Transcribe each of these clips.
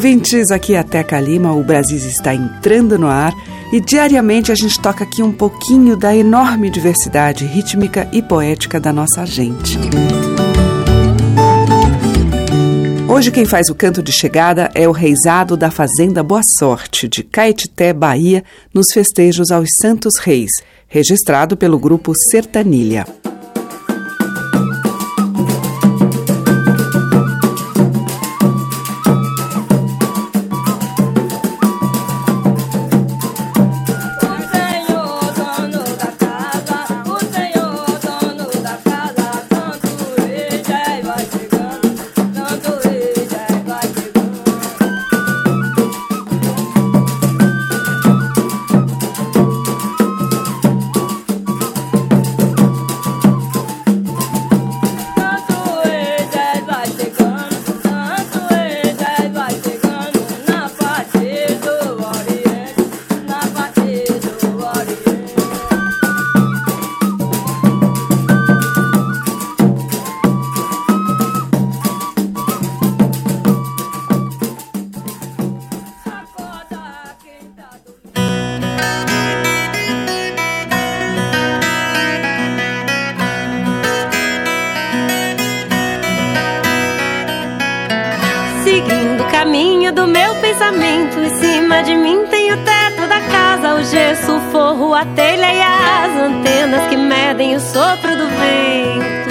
Ouvintes! Aqui é a Teca Lima, o Brasil está entrando no ar e diariamente a gente toca aqui um pouquinho da enorme diversidade rítmica e poética da nossa gente. Hoje quem faz o canto de chegada é o reizado da Fazenda Boa Sorte, de Caetité, Bahia, nos festejos aos Santos Reis, registrado pelo grupo Sertanilha. A telha e as antenas que medem o sopro do vento.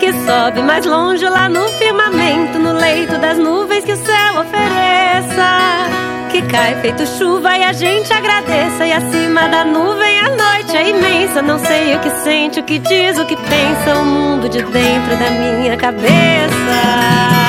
Que sobe mais longe lá no firmamento, no leito das nuvens que o céu ofereça. Que cai feito chuva e a gente agradeça. E acima da nuvem a noite é imensa. Não sei o que sente, o que diz, o que pensa. O mundo de dentro da minha cabeça.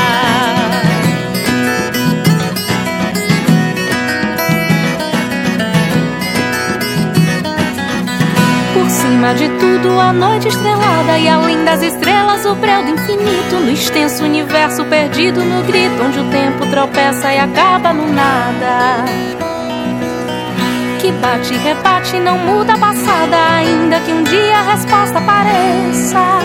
Por cima de tudo, a noite estrelada e além das estrelas, o breu do infinito. No extenso universo perdido no grito, onde o tempo tropeça e acaba no nada. Que bate e rebate, não muda a passada, ainda que um dia a resposta apareça.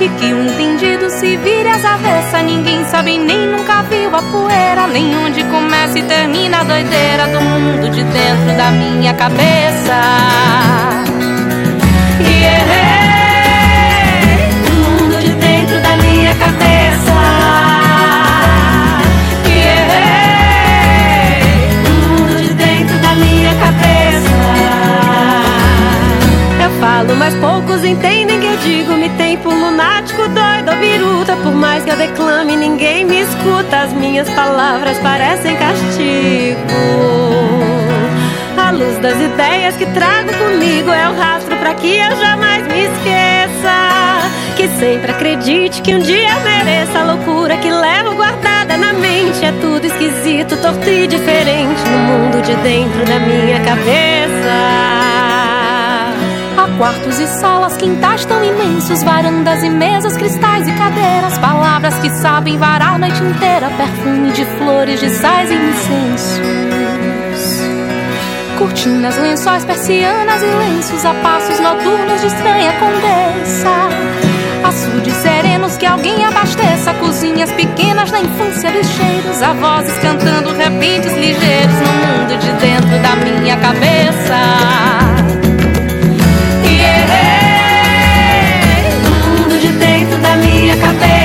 E que o entendido se vire às avessas, ninguém sabe nem nunca viu a poeira, nem onde começa e termina a doideira do mundo de dentro da minha cabeça. Falo, mas poucos entendem que eu digo. Me tem por lunático, doido ou biruta. Por mais que eu declame, ninguém me escuta. As minhas palavras parecem castigo. A luz das ideias que trago comigo é o rastro pra que eu jamais me esqueça. Que sempre acredite que um dia mereça a loucura que levo guardada na mente. É tudo esquisito, torto e diferente no mundo de dentro da minha cabeça. Quartos e salas, quintais tão imensos, varandas e mesas, cristais e cadeiras, palavras que sabem varar a noite inteira, perfume de flores, de sais e incensos. Cortinas, lençóis, persianas e lenços, a passos noturnos de estranha condessa. Açudes serenos que alguém abasteça, cozinhas pequenas na infância dos cheiros, a vozes cantando repentes ligeiros no mundo de dentro da minha cabeça. Minha cabeça.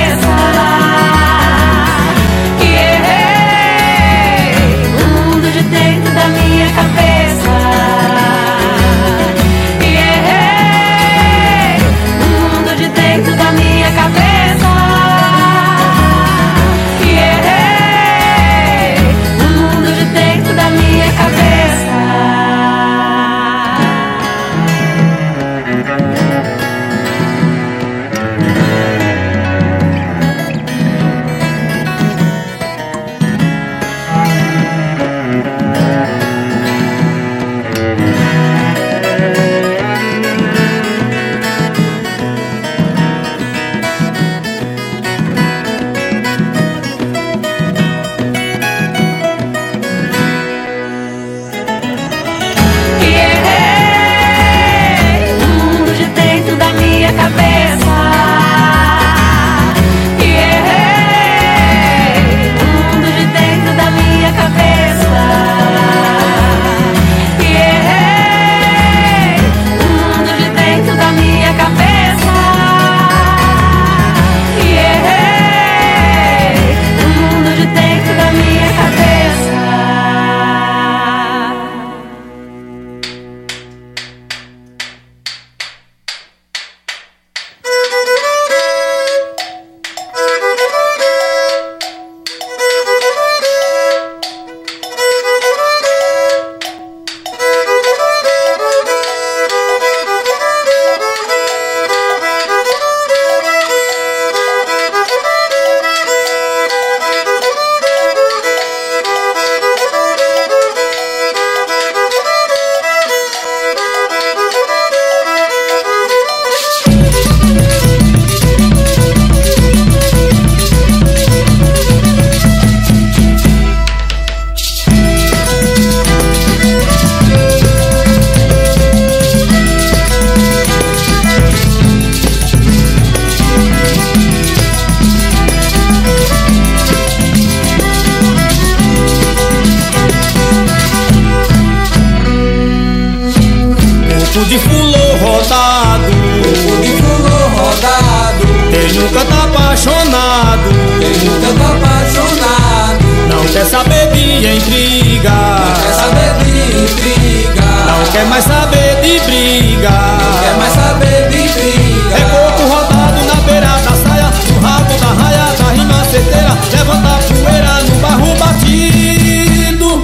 nunca tá apaixonado, quem nunca tá apaixonado, não quer saber de intriga, não quer saber de intriga, não quer mais saber de briga, não quer mais saber de briga. É corpo rodado na beira da saia, no rabo da raia, da rima certeira, levanta a poeira no barro batido.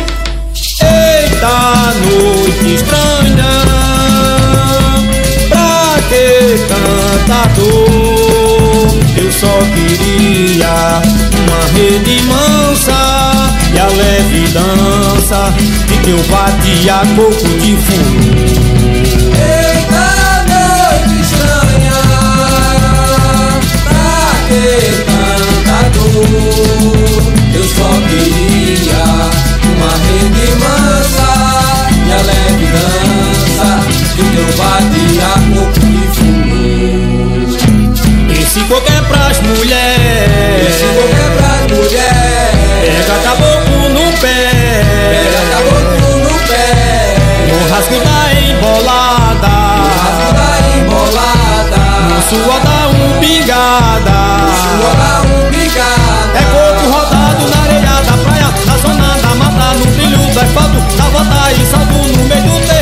Eita noite estranha, pra que cantador? Só queria uma rede mansa e a leve dança de que eu batia coco de fumo. Eita noite estranha. Pra que tanta dor? Eu só queria uma rede mansa e a leve dança de teu batia coco de fumo. Esse coco é pras mulheres. Esse coco é pras mulheres. Pega caboclo no pé. Pega caboclo no pé. No rasgo da embolada. Rasgo da embolada. No suor da umbigada. Suor da umbigada. É coco rodado na areia da praia. Na zona da mata, no brilho do asfalto. Na volta e salto no meio do terreiro.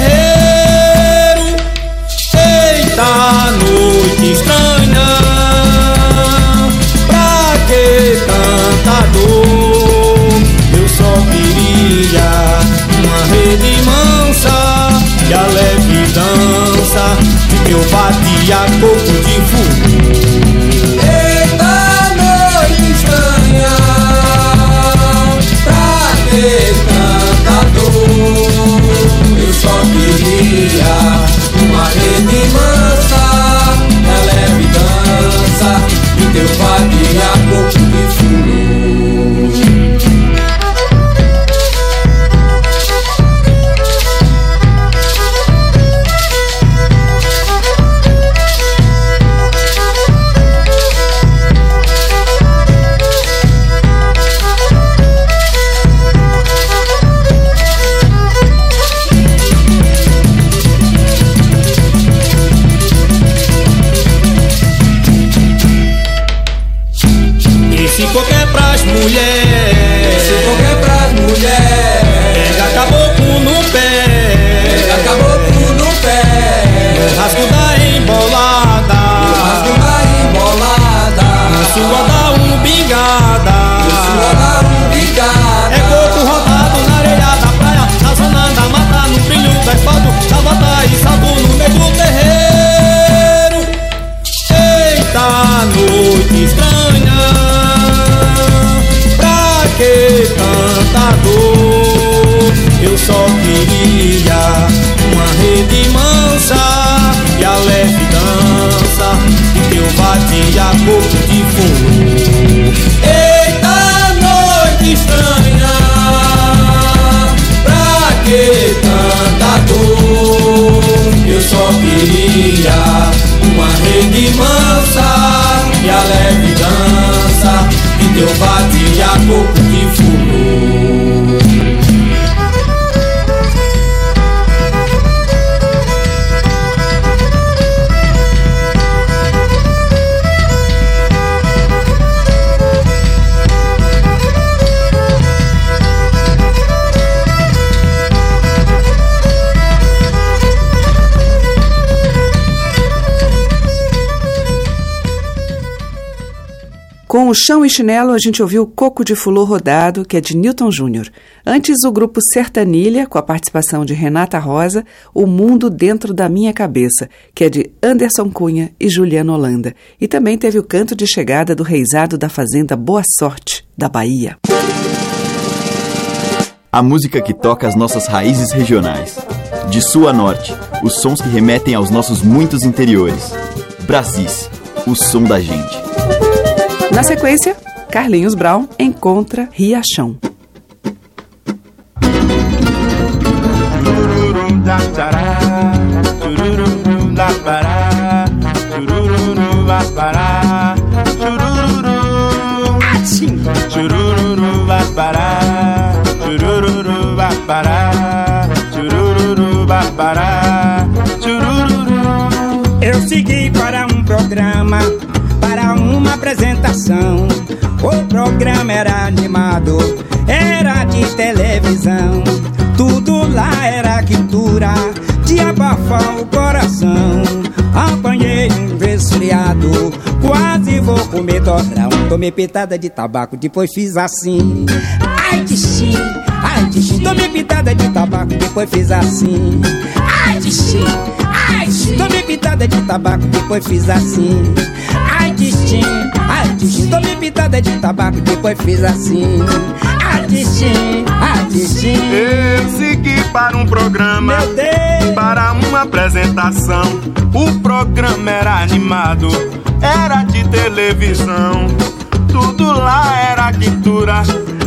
Que eu batia coco de fumo. Chão e Chinelo, a gente ouviu Coco de Fulô Rodado, que é de Newton Júnior. Antes, o grupo Sertanilha, com a participação de Renata Rosa, O Mundo Dentro da Minha Cabeça, que é de Anderson Cunha e Juliano Holanda. E também teve o canto de chegada do reizado da Fazenda Boa Sorte, da Bahia. A música que toca as nossas raízes regionais. De sul a norte, os sons que remetem aos nossos muitos interiores. Brasis, o som da gente. Na sequência, Carlinhos Brown encontra Riachão. Eu segui para um programa, para uma apresentação. O programa era animado, era de televisão. Tudo lá era quintura, de abafar o coração. Apanhei um resfriado, quase vou comer torrão. Tomei pitada de tabaco, depois fiz assim. Ai, dixi, ai, dixi. Tomei pitada de tabaco, depois fiz assim. Ai, ai, dixi. Tomei pitada de tabaco, depois fiz assim. Ai, dixi, ai, dixi. Tomei pitada de tabaco, depois fiz assim. Ai, dixi, ai, dixi. Eu segui para um programa, Meu Deus. para uma apresentação. O programa era animado, era de televisão. Tudo lá era quintura,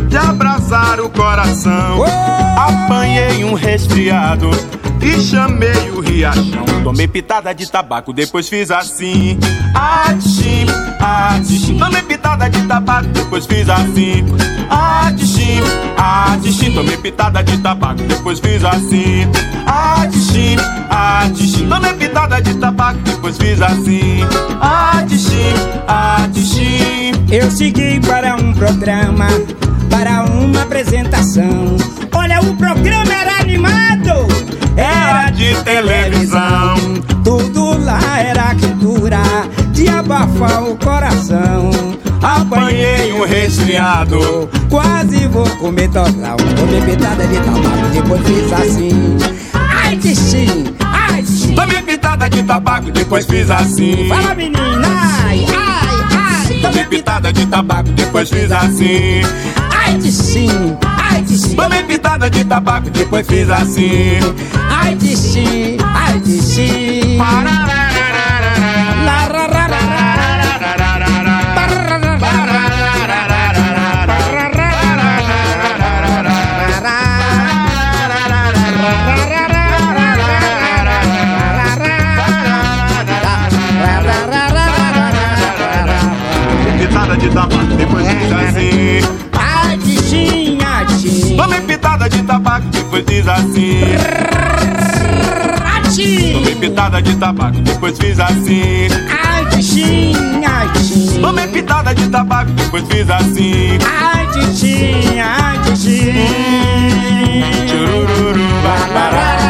de abraçar o coração. Apanhei um resfriado e chamei o riachão. Tomei pitada de tabaco, depois fiz assim. Atchim, atchim. Tomei pitada de tabaco, depois fiz assim. Atchim, atchim. Tomei pitada de tabaco, depois fiz assim. Atchim, atchim. Tomei pitada de tabaco, depois fiz assim. Atchim, atchim. Eu segui para um programa, para uma apresentação. Olha, o programa era animado, Era de televisão. Tudo lá era quintura, de abafar o coração. Apanhei um resfriado. Quase vou comer torrão. Tomei pitada de tabaco, depois fiz assim. Ai, dixi, ai, dixi. Tomei pitada de tabaco, depois fiz assim. Fala, menina, ai, ai, ai. Tomei pitada de tabaco, depois fiz assim. Ai, dixi, ai, dixi. Tomei pitada de tabaco, depois fiz assim. Ai, dixi, ai, dixi. La, pitada de tabaco, depois fiz assim. Ai, dixi, ai, dixi. Tomei pitada de tabaco, depois fiz assim. Ai, dixi, ai, dixi. Churururu, babará.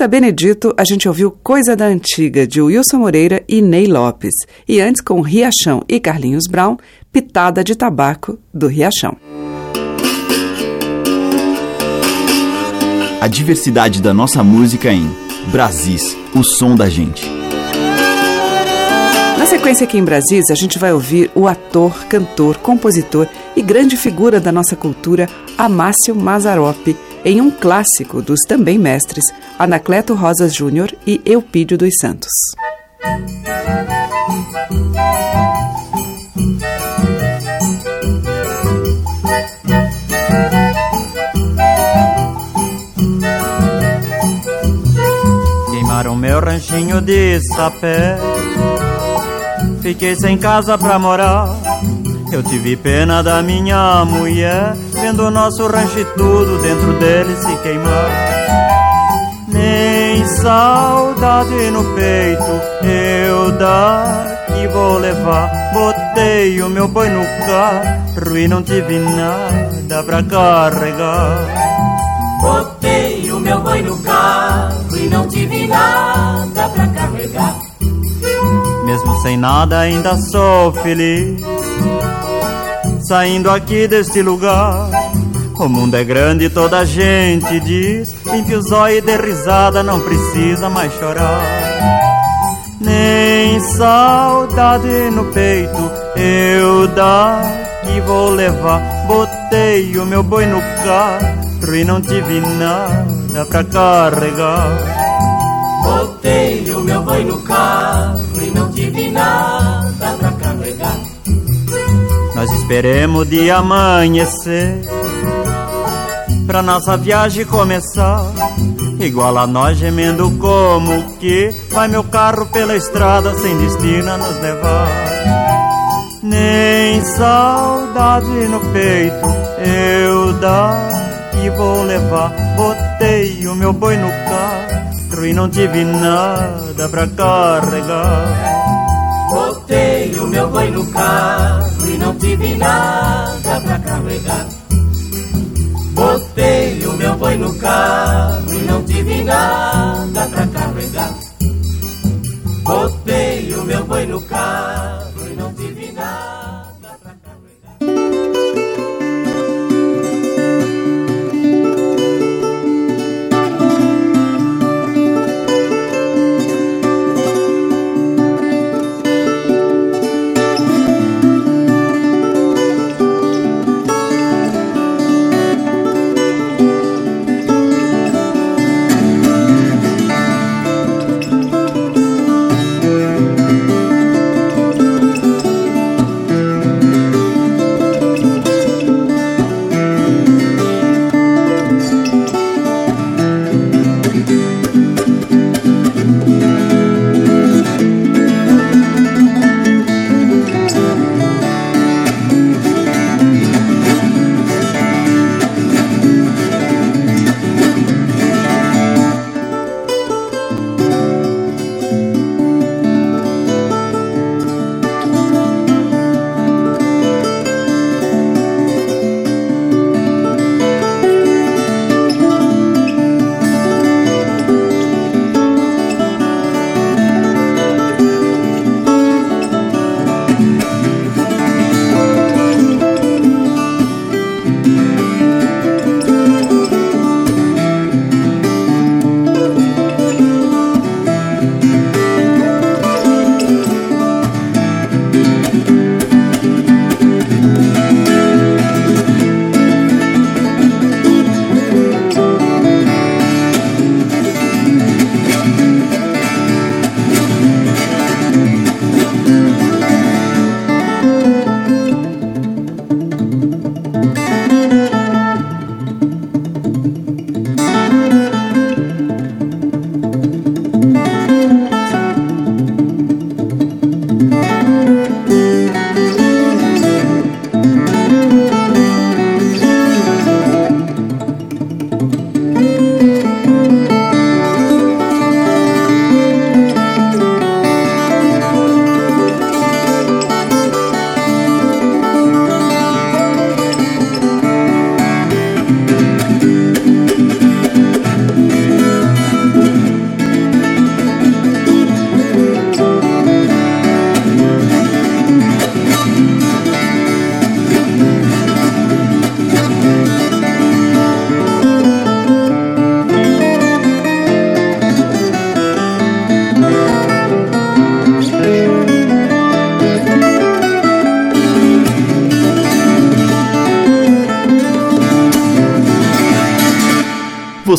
Rita Benedito, a gente ouviu Coisa da Antiga, de Wilson Moreira e Ney Lopes. E antes, com Riachão e Carlinhos Brown, Pitada de Tabaco, do Riachão. A diversidade da nossa música em Brasis, o som da gente. Na sequência aqui em Brasis, a gente vai ouvir o ator, cantor, compositor e grande figura da nossa cultura, Amácio Mazzaropi, em um clássico dos também mestres, Anacleto Rosas Júnior e Eupídio dos Santos. Queimaram meu ranchinho de sapé. Fiquei sem casa pra morar. Eu tive pena da minha mulher, vendo o nosso rancho e tudo dentro dele se queimar. Nem saudade no peito eu daqui vou levar. Botei o meu boi no carro e não tive nada pra carregar. Botei o meu boi no carro e não tive nada pra carregar. Mesmo sem nada ainda sou feliz Saindo aqui deste lugar. O mundo é grande e toda a gente diz. Limpe os olhos e dê risada, não precisa mais chorar. Nem saudade no peito eu daqui vou levar. Botei o meu boi no carro e não tive nada pra carregar. Botei o meu boi no carro e não tive nada pra carregar. Nós esperemos de amanhecer Pra nossa viagem começar. Igual a nós gemendo como que Vai meu carro pela estrada sem destino a nos levar. Nem saudade no peito eu daqui vou levar. Botei o meu boi no carro e não tive nada pra carregar. Botei o meu boi no carro tive nada pra carregar. Botei o meu boi no carro e não tive nada pra carregar. Botei o meu boi no carro.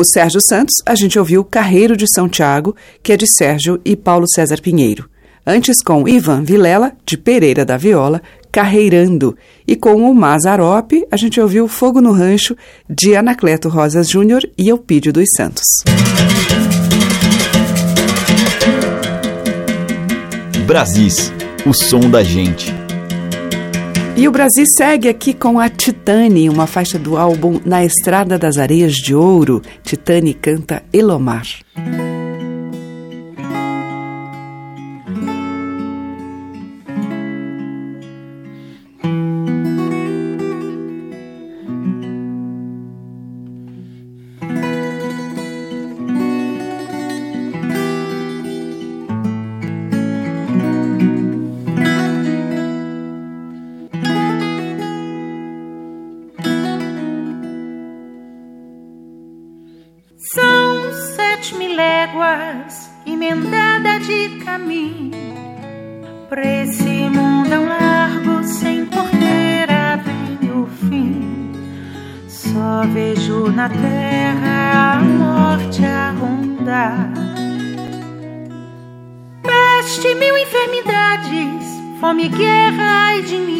o Sérgio Santos, a gente ouviu Carreiro de São Tiago, que é de Sérgio e Paulo César Pinheiro. Antes com Ivan Vilela, de Pereira da Viola, Carreirando. E com o Mazarope, a gente ouviu Fogo no Rancho, de Anacleto Rosas Júnior e Eupídio dos Santos. Brasis, o som da gente. E o Brasil segue aqui com a Titane, uma faixa do álbum Na Estrada das Areias de Ouro. Titane canta Elomar. fome, guerra e dinheiro.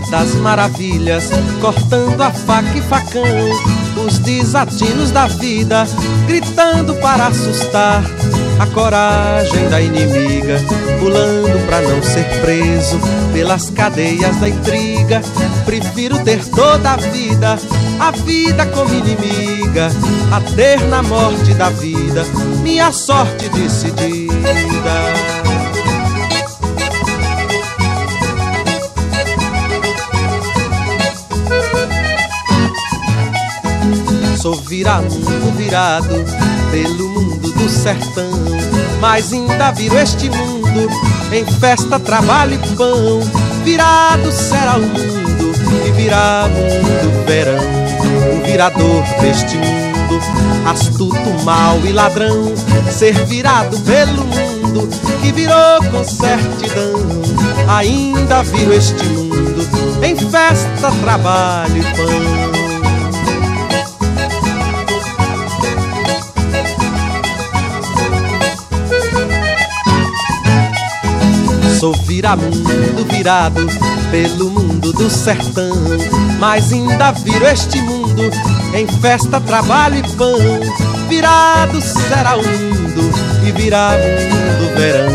Das maravilhas, cortando a faca e facão, os desatinos da vida, gritando para assustar a coragem da inimiga, pulando para não ser preso pelas cadeias da intriga. Prefiro ter toda a vida, a vida como inimiga, a ter na morte da vida minha sorte decidida. Sou viramundo virado pelo mundo do sertão, mas ainda viro este mundo em festa, trabalho e pão. Virado será o mundo e virá mundo verão. O virador deste mundo, astuto, mal e ladrão, ser virado pelo mundo que virou com certidão. Ainda viro este mundo em festa, trabalho e pão. Sou viramundo virado pelo mundo do sertão, mas ainda viro este mundo em festa, trabalho e pão. Virado será o mundo e virá mundo verão.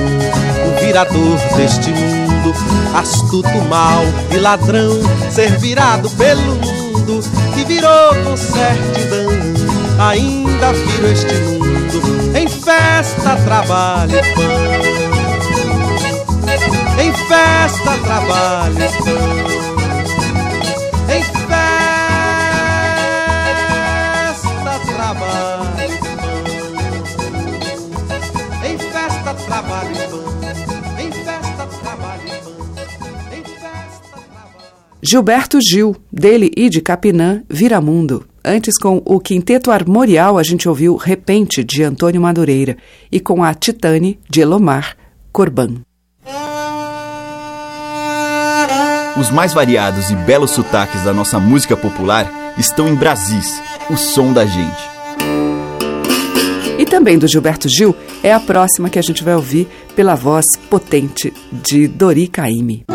O virador deste mundo, astuto, mal e ladrão, ser virado pelo mundo que virou com certidão. Ainda viro este mundo em festa, trabalho e pão em festa, trabalho, em festa, trabalho, em festa, trabalho, em festa, trabalho, em festa, Gilberto Gil, dele e de Capinã, Viramundo. Antes, com o Quinteto Armorial, a gente ouviu Repente, de Antônio Madureira, e com a Titane, de Elomar, Corban. Os mais variados e belos sotaques da nossa música popular estão em Brasis, o som da gente. E também do Gilberto Gil é a próxima que a gente vai ouvir pela voz potente de Dori Caymmi.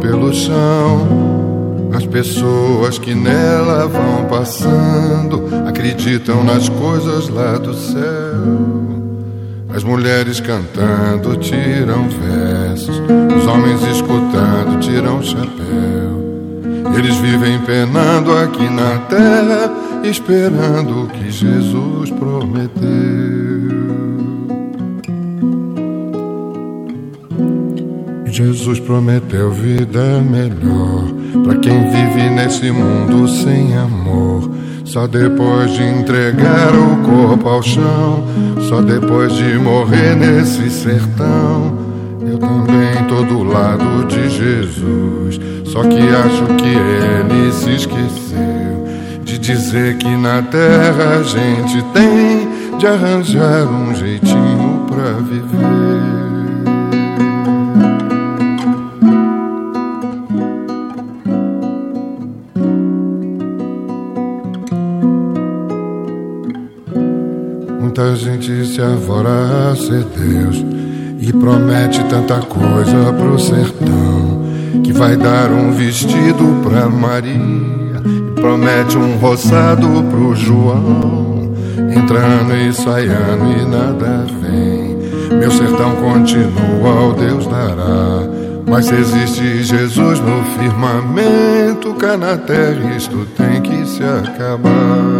Pelo chão. As pessoas que nela vão passando acreditam nas coisas lá do céu. As mulheres cantando tiram versos, os homens escutando tiram chapéu. Eles vivem penando aqui na terra, esperando o que Jesus prometeu. Jesus prometeu vida melhor para quem vive nesse mundo sem amor. Só depois de entregar o corpo ao chão, só depois de morrer nesse sertão. Eu também tô do lado de Jesus, só que acho que ele se esqueceu de dizer que na terra a gente tem de arranjar um jeitinho pra viver. Gente se avora a ser Deus e promete tanta coisa pro sertão que vai dar um vestido pra Maria e promete um roçado pro João entrando e saindo e nada vem. Meu sertão continua o Deus dará mas se existe Jesus no firmamento cá na terra isto tem que se acabar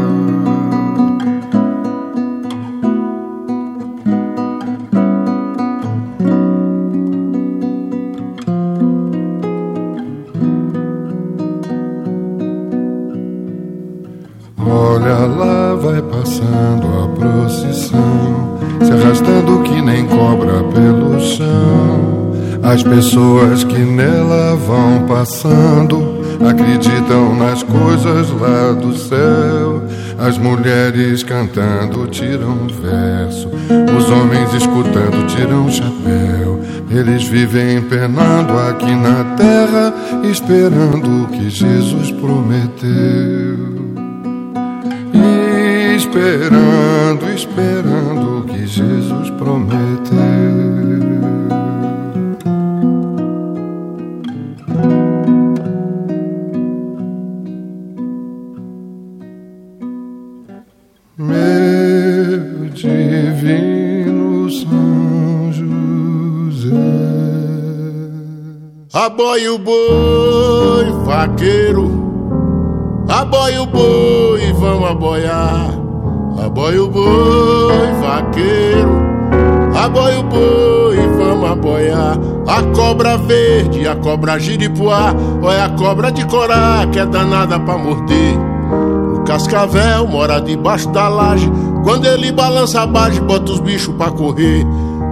pessoas que nela vão passando acreditam nas coisas lá do céu. As mulheres cantando tiram verso, os homens escutando tiram chapéu. Eles vivem penando aqui na terra, esperando o que Jesus prometeu. Esperando, esperando o que Jesus prometeu. Aboia o boi, vaqueiro. Aboia o boi, vamos aboiar. Aboia o boi, vaqueiro. Aboia o boi, vamos aboiar. A cobra verde, a cobra giripuá. Olha a cobra de corá, que é danada pra morder. O cascavel mora debaixo da laje. Quando ele balança a base, bota os bichos pra correr.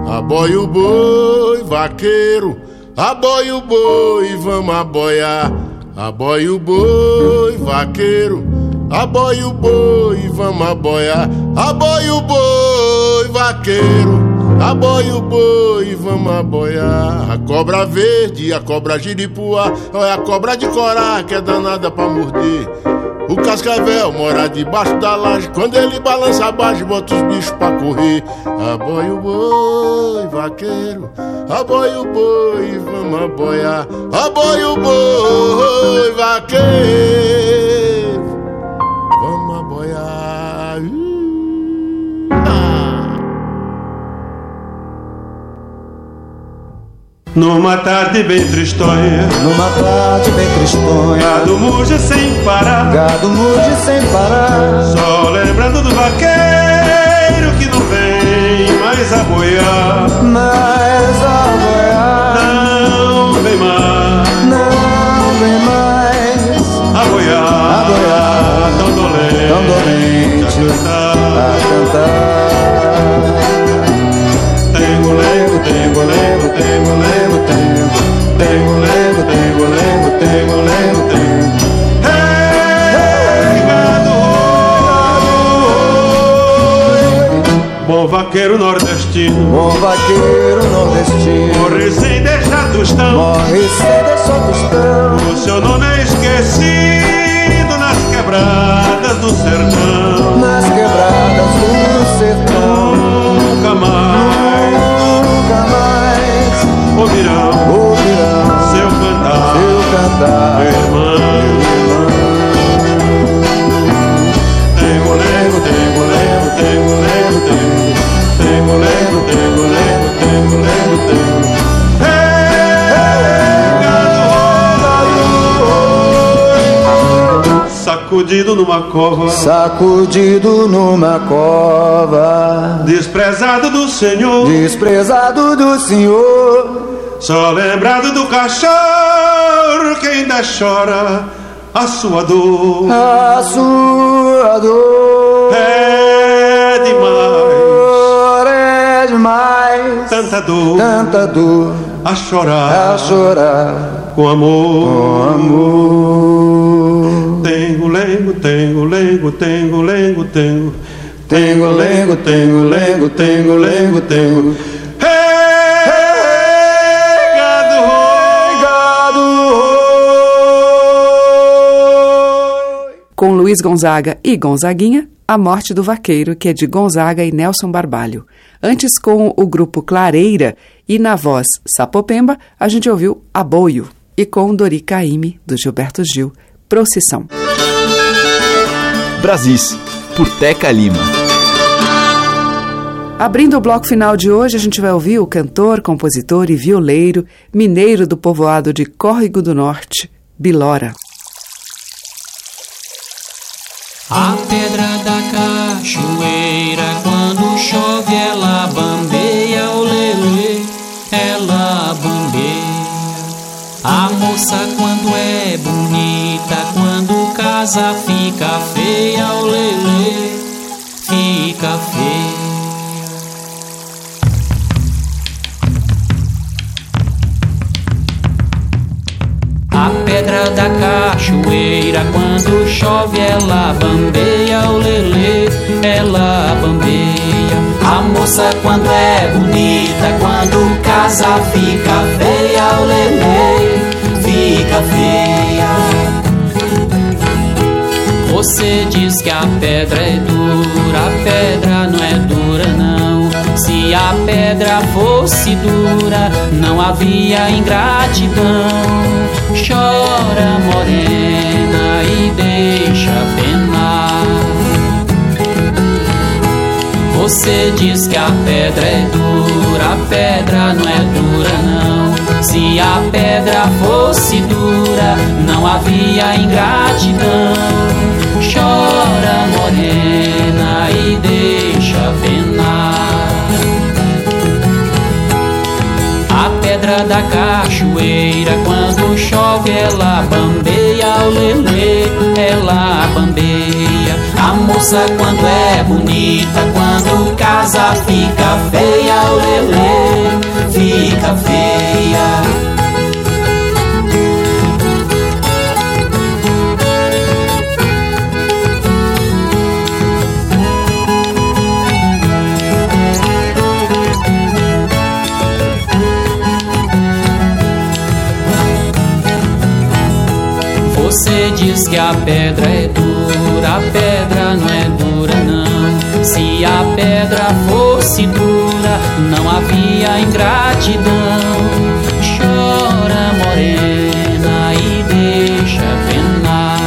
Aboia o boi, vaqueiro. Aboia o boi, vamos aboiar. Aboia o boi, vaqueiro. Aboia o boi, vamos aboiar. Aboia o boi, vaqueiro. Aboia o boi, vamos aboiar. A cobra verde, a cobra giripuá. Olha a cobra de corá, que é danada pra morder. O cascavel mora debaixo da laje. Quando ele balança a base, bota os bichos pra correr. Aboia o boi, vaqueiro. Aboia o boi, vamos aboiar. Aboia o boi, vaqueiro. Numa tarde bem tristonha. Numa tarde bem tristonha. Gado muge sem parar. Gado muge sem parar. Só lembrando do vaqueiro que não vem mais a boiar. Mais a boiar. Não vem mais. Não vem mais. A boiar. A boiar. Tão dolente. Tão dolente. A cantar Tengo lego, tengo lego, tengo. Tengo Tengo lego, tengo lego, tengo lego, tengo. Hey, gado Bom vaqueiro nordestino. Bom vaqueiro nordestino. Morre sem deixar tostão Morre sem deixar tostão O seu nome é esquecido nas quebradas do sertão. Nas quebradas do ouvirão Ouvirão seu cantar Seu cantar Meu irmão Tengo lego, tengo lego, tengo lego, tengo Tengo lego, tengo lego, tengo lego, tengo Sacudido numa cova Sacudido numa cova Desprezado do Senhor Desprezado do Senhor Só lembrado do cachorro que ainda chora a sua dor. A sua dor. É demais. É demais. Tanta dor. Tanta dor. A chorar. A chorar. Com amor. Com amor. Tengo lengo, tengo lengo, tengo lengo, tengo Tengo lengo, tengo lengo, tengo lengo, tengo Com Luiz Gonzaga e Gonzaguinha, A Morte do Vaqueiro, que é de Gonzaga e Nelson Barbalho. Antes, com o grupo Clareira e na voz Sapopemba, a gente ouviu Aboio. E com Dori Caymmi, do Gilberto Gil, Procissão. Brasis, por Teca Lima. Abrindo o bloco final de hoje, a gente vai ouvir o cantor, compositor e violeiro mineiro do povoado de Córrego do Norte, Bilora. A pedra da cachoeira, quando chove, ela bambeia, olê, ela bambeia. A moça, quando é bonita, quando casa casa fica feia, o lelê fica feia. Da cachoeira, quando chove, ela bambeia, o lelê, ela bambeia. A moça, quando é bonita, quando casa, fica feia, o lelê, fica feia. Você diz que a pedra é dura, a pedra não é dura não. Se a pedra fosse dura, não havia ingratidão. Chora morena e deixa penar. Você diz que a pedra é dura, a pedra não é dura não. Se a pedra fosse dura, não havia ingratidão. Da cachoeira, quando chove, ela bambeia, o lelê, ela bambeia. A moça, quando é bonita, quando casa, fica feia, a pedra não é dura não. Se a pedra fosse dura, não havia ingratidão. Chora morena e deixa penar.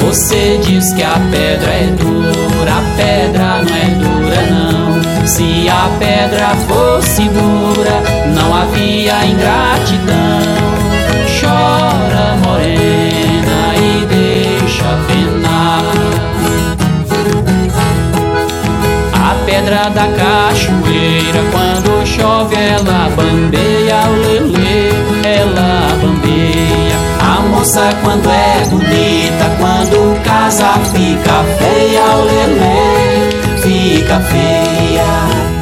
Você diz que a pedra é dura, a pedra não é dura não. Se a pedra fosse dura, não havia ingratidão. A pedra da cachoeira, quando chove, ela bambeia, o lelê, ela bambeia. A moça, quando é bonita, quando casa, fica feia, o lelê, fica feia.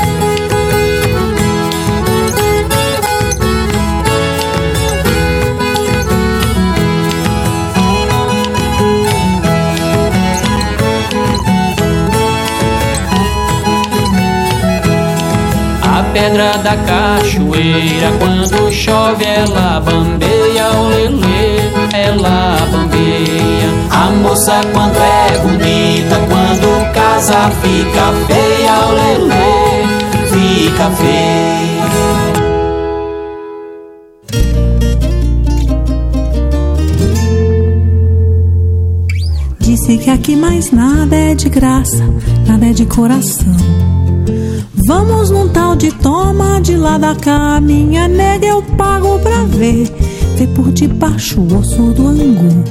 Pedra da cachoeira, quando chove, ela bambeia, o lelê, ela bambeia. A moça, quando é bonita, quando casa, fica feia, o lelê, fica feia. Disse que aqui mais nada é de graça, nada é de coração. Vamos num tal de toma de lá da cá, minha nega eu pago pra ver, ver por debaixo o osso do angu.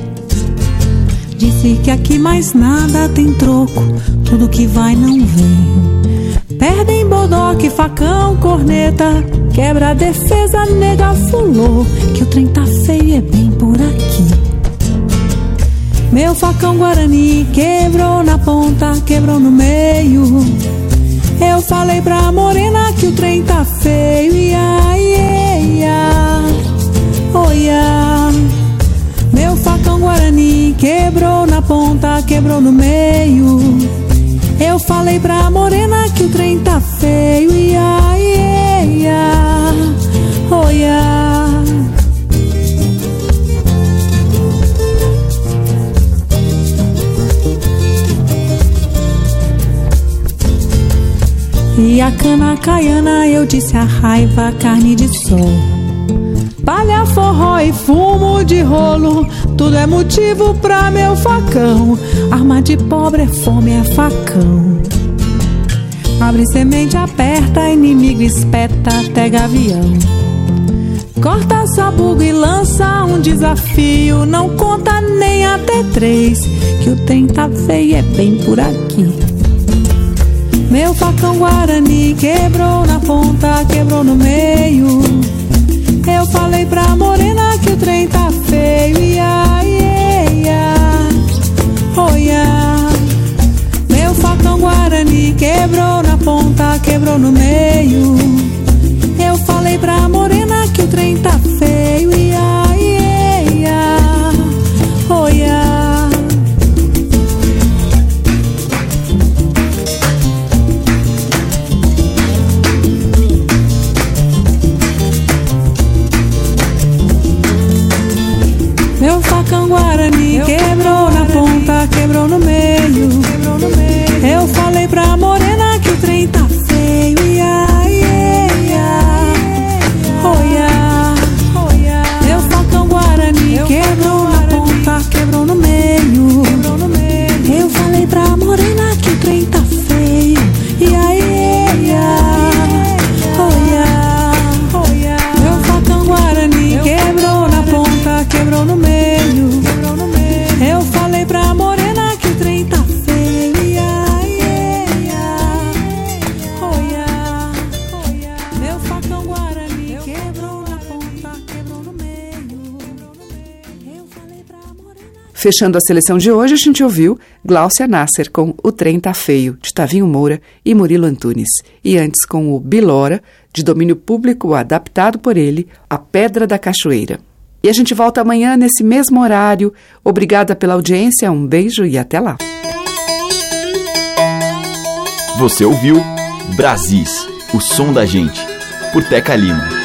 Disse que aqui mais nada tem troco, tudo que vai não vem. Perdem bodoque, facão, corneta, quebra a defesa, nega fulô, que o trem tá feio é bem por aqui. Meu facão guarani quebrou na ponta, quebrou no meio. Eu falei pra morena que o trem tá feio, ia, ia, ia, oh, ia. Meu facão guarani quebrou na ponta, quebrou no meio. Eu falei pra morena que o trem tá feio, ia, ia, ia, oh, ia. E a cana caiana, eu disse a raiva, carne de sol. Palha, forró e fumo de rolo, tudo é motivo pra meu facão. Arma de pobre é fome, é facão. Abre semente, aperta, inimigo espeta até gavião. Corta sabugo e lança um desafio. Não conta nem até três, que o trem tá feio, é bem por aqui. Meu facão Guarani quebrou na ponta, quebrou no meio. Eu falei pra morena que o trem tá feio, ia, ia, ia, oh, ia. Meu facão Guarani quebrou na ponta, quebrou no meio. Fechando a seleção de hoje, a gente ouviu Gláucia Nasser com O Trem Tá Feio, de Tavinho Moura e Murilo Antunes. E antes com o Bilora, de domínio público adaptado por ele, A Pedra da Cachoeira. E a gente volta amanhã nesse mesmo horário. Obrigada pela audiência, um beijo e até lá. Você ouviu Brasis, o som da gente, por Teca Lima.